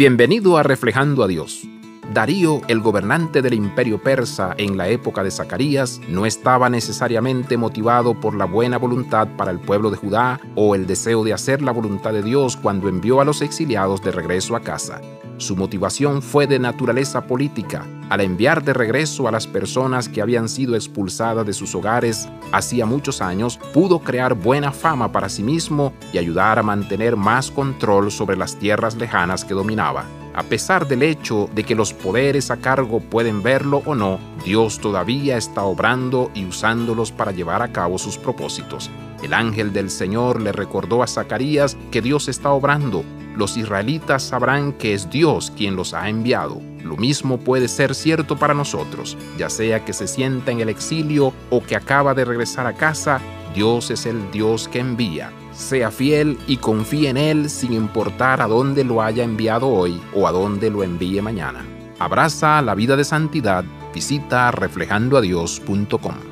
Bienvenido a Reflejando a Dios. Darío, el gobernante del imperio persa en la época de Zacarías, no estaba necesariamente motivado por la buena voluntad para el pueblo de Judá o el deseo de hacer la voluntad de Dios cuando envió a los exiliados de regreso a casa. Su motivación fue de naturaleza política, al enviar de regreso a las personas que habían sido expulsadas de sus hogares hacía muchos años, pudo crear buena fama para sí mismo y ayudar a mantener más control sobre las tierras lejanas que dominaba. A pesar del hecho de que los poderes a cargo pueden verlo o no, Dios todavía está obrando y usándolos para llevar a cabo sus propósitos. El ángel del Señor le recordó a Zacarías que Dios está obrando. Los israelitas sabrán que es Dios quien los ha enviado. Lo mismo puede ser cierto para nosotros, ya sea que se sienta en el exilio o que acaba de regresar a casa, Dios es el Dios que envía. Sea fiel y confíe en Él sin importar a dónde lo haya enviado hoy o a dónde lo envíe mañana. Abraza la vida de santidad, visita reflejandoadios.com.